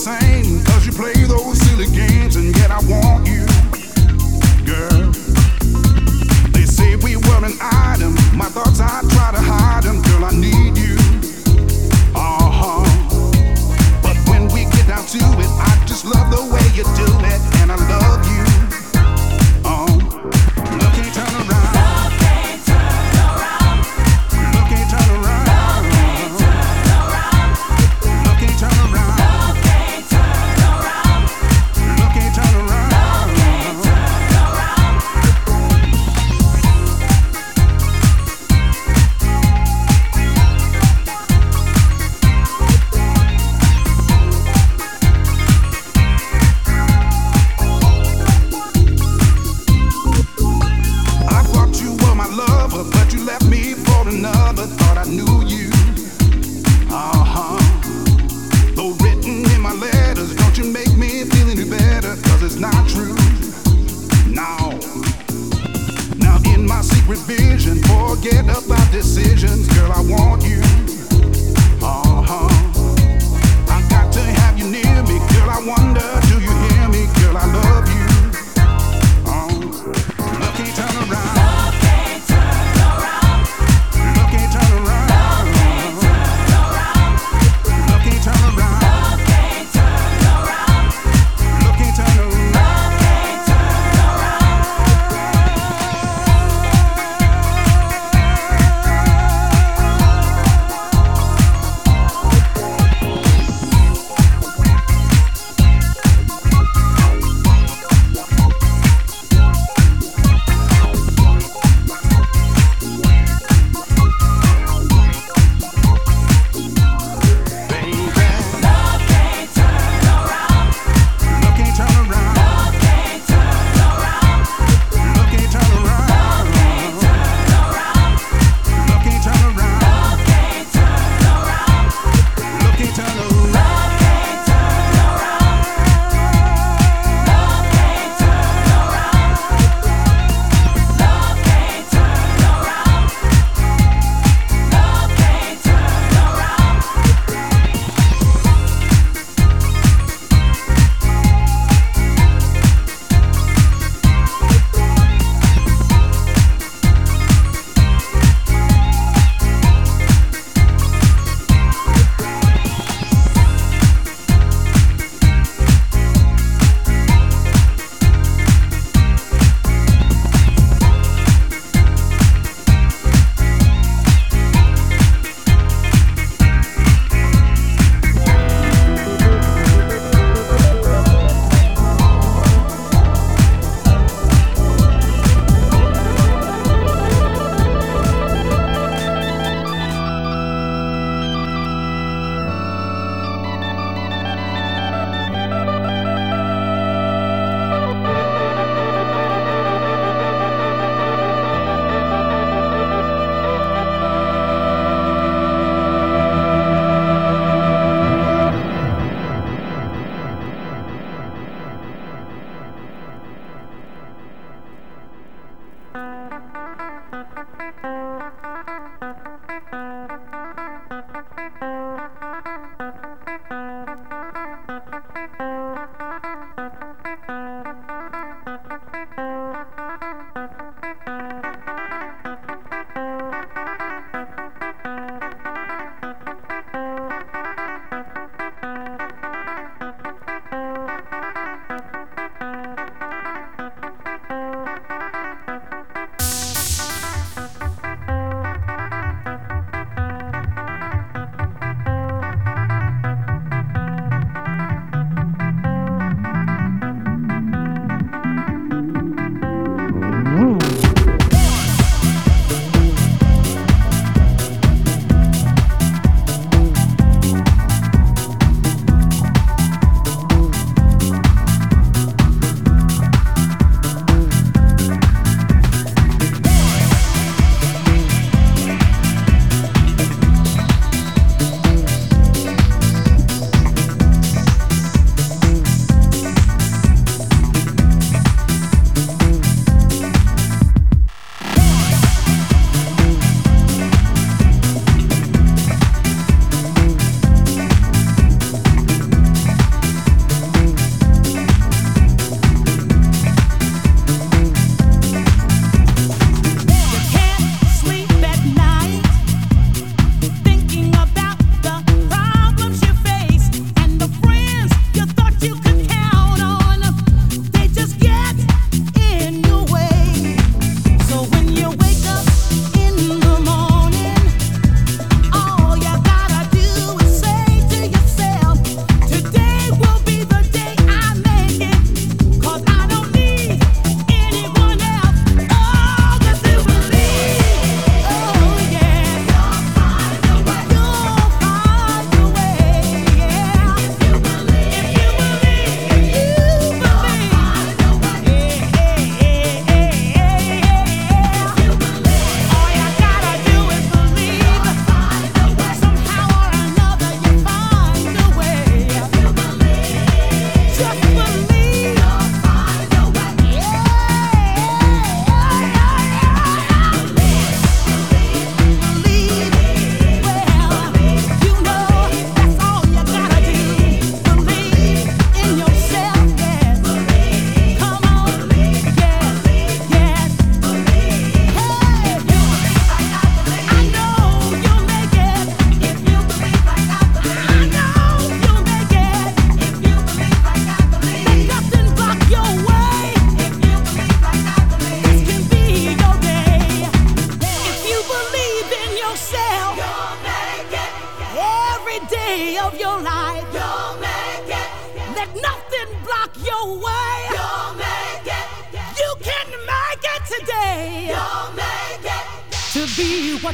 same, cause you play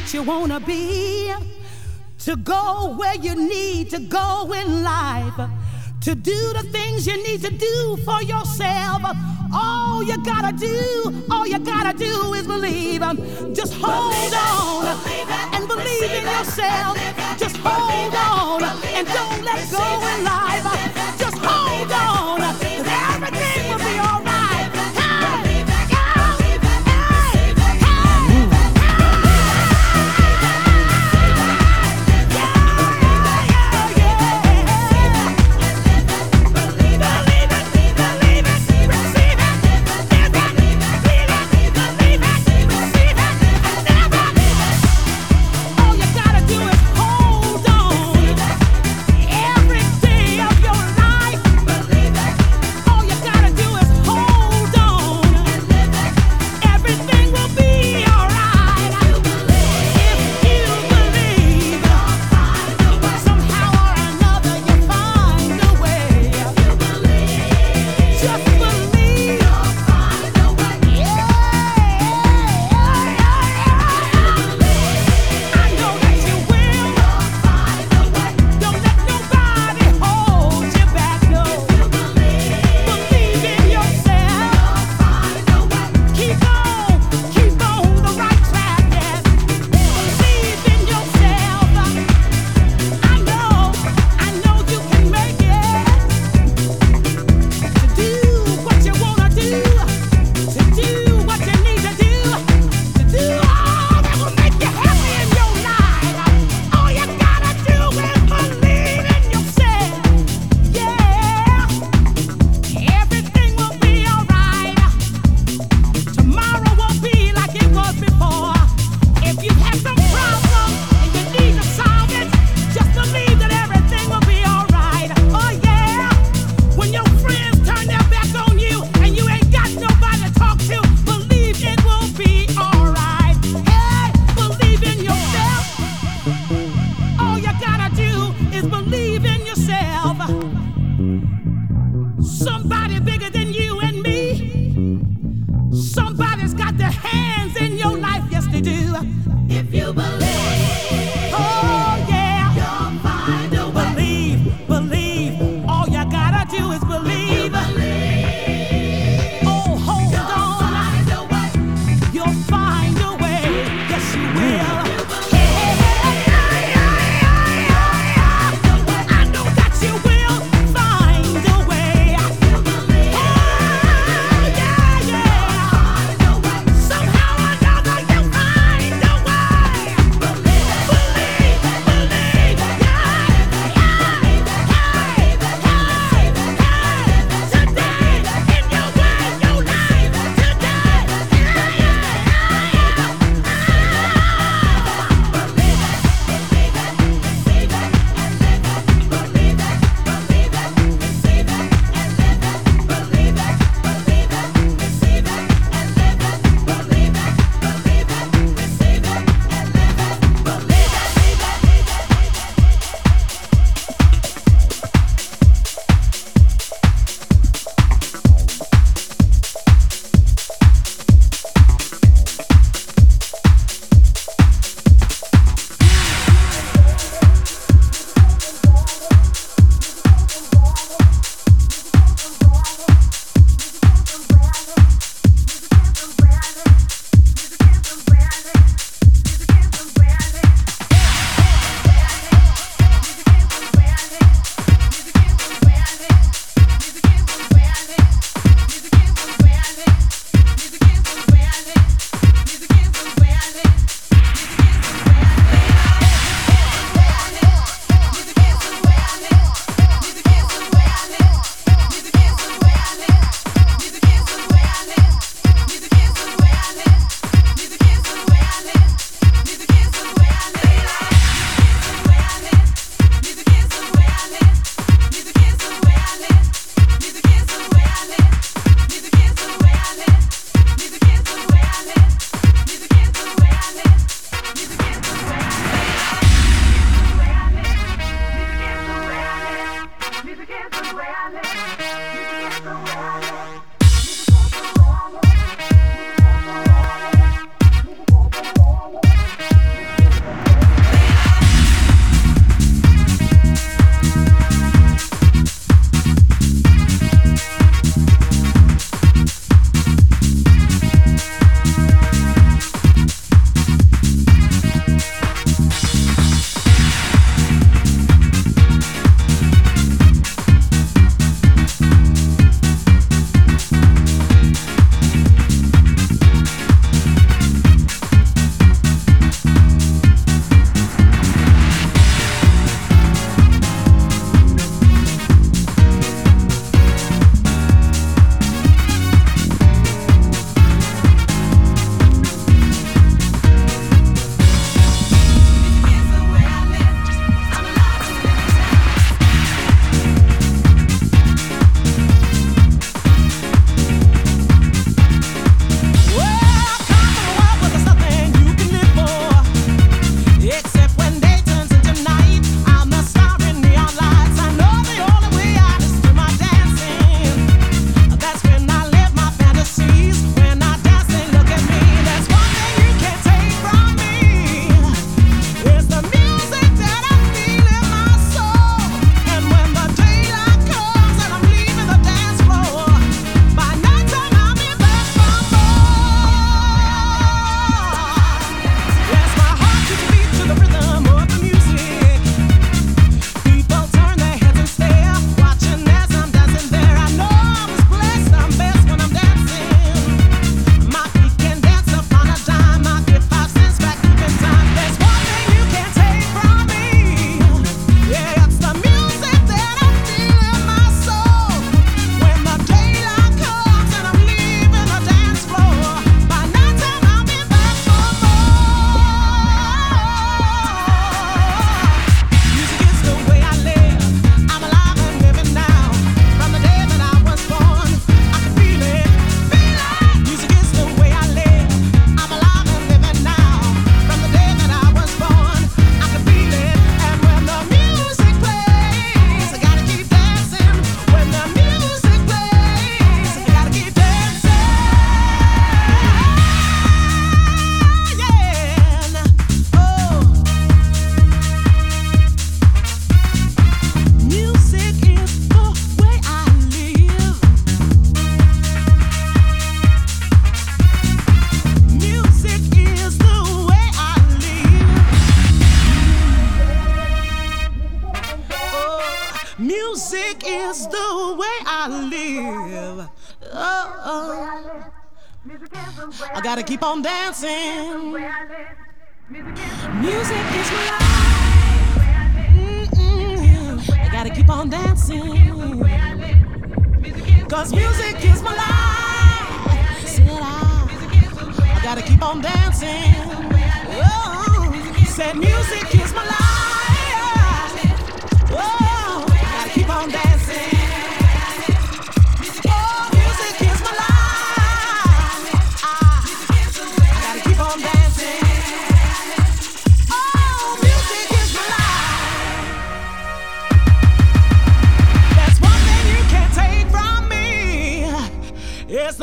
what you wanna be. To go where you need to go in life. To do the things you need to do for yourself. All you gotta do, all you gotta do is believe. Just hold believe on it, believe it, and believe in yourself. Just hold on and don't let go in life. Just hold on. Gotta keep on dancing. Music is my life. I gotta keep on dancing. Cause music is my life. Said I. I gotta keep on dancing. Oh, said music is my life.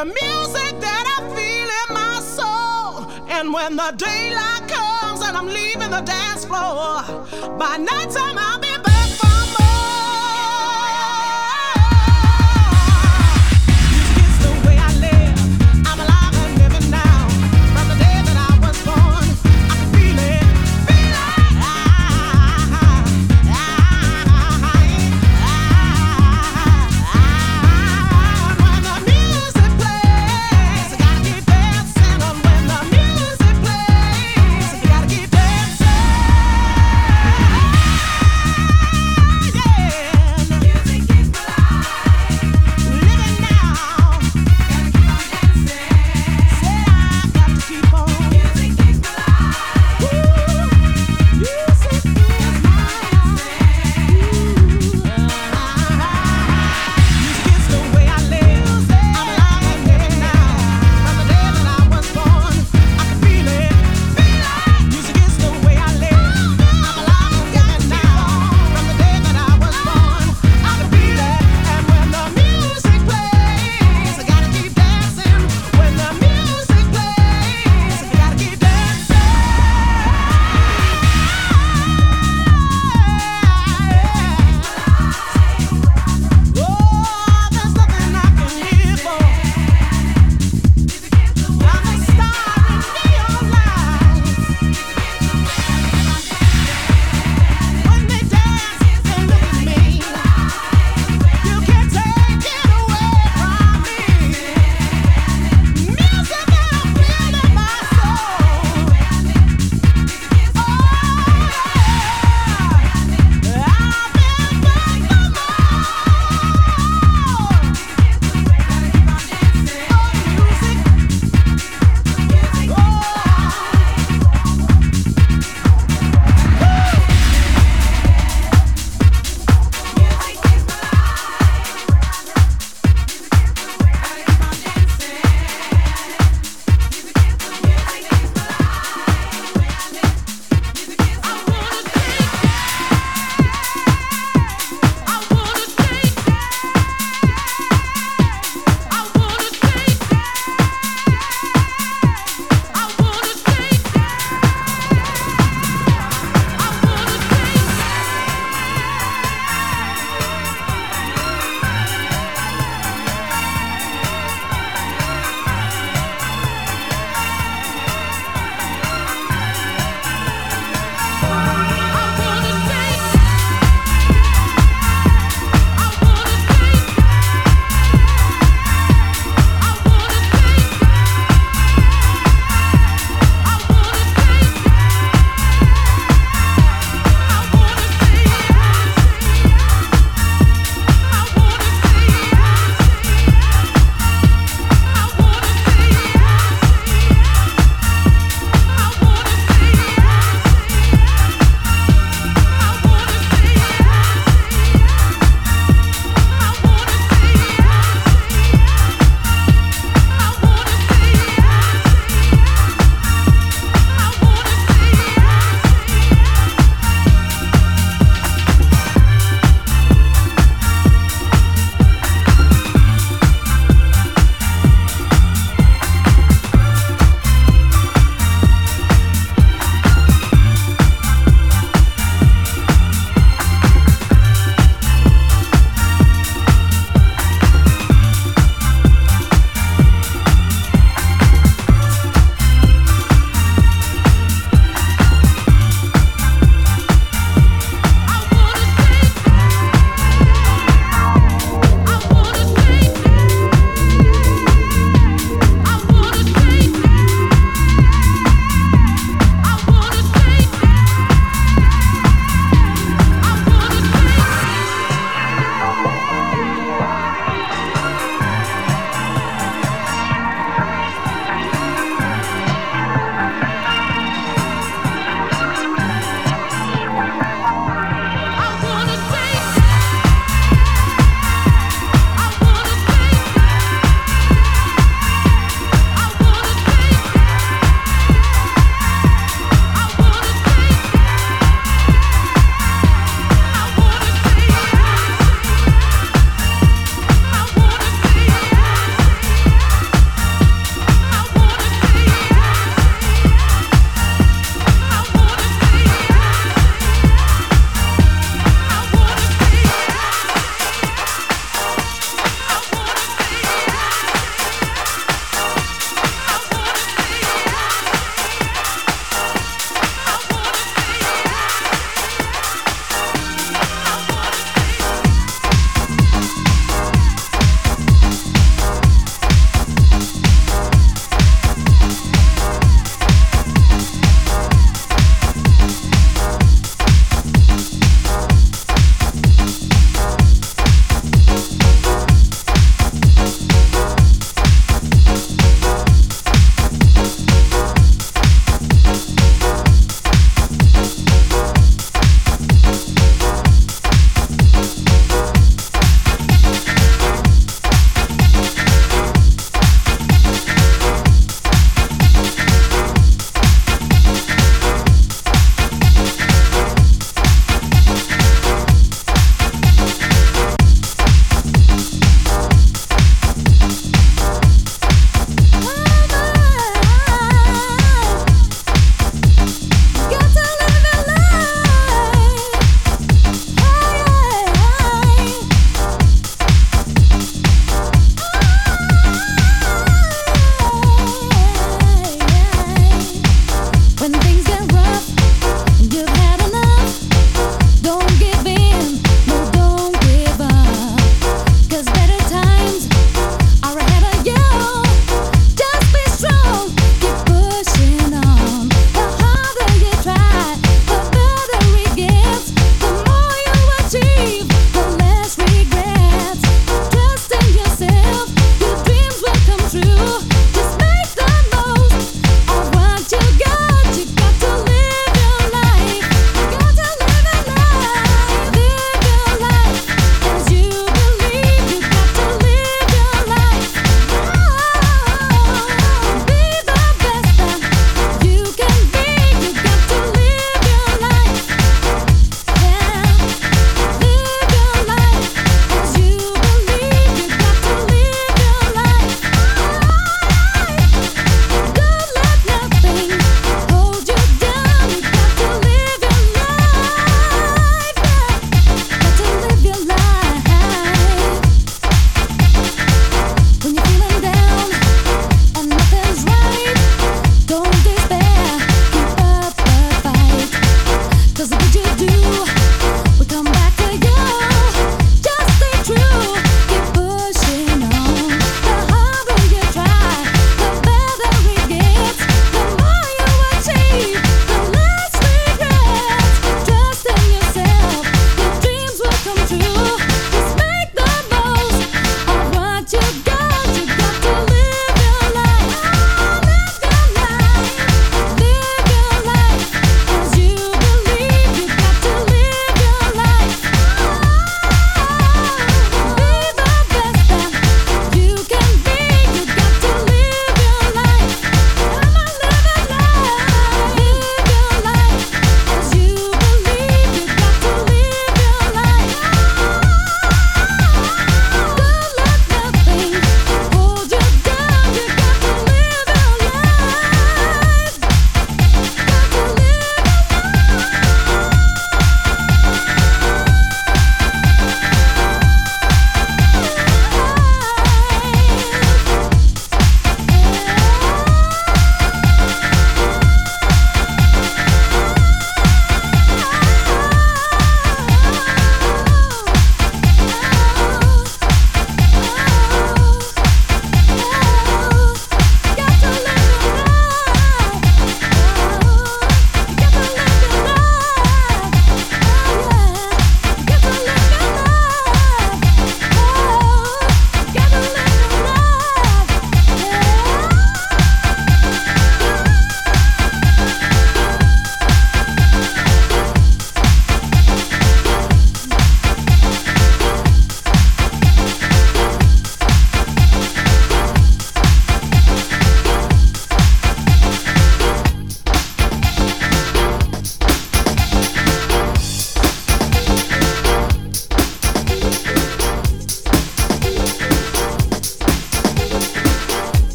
The music that I feel in my soul. And when the daylight comes and I'm leaving the dance floor, by nighttime I'll be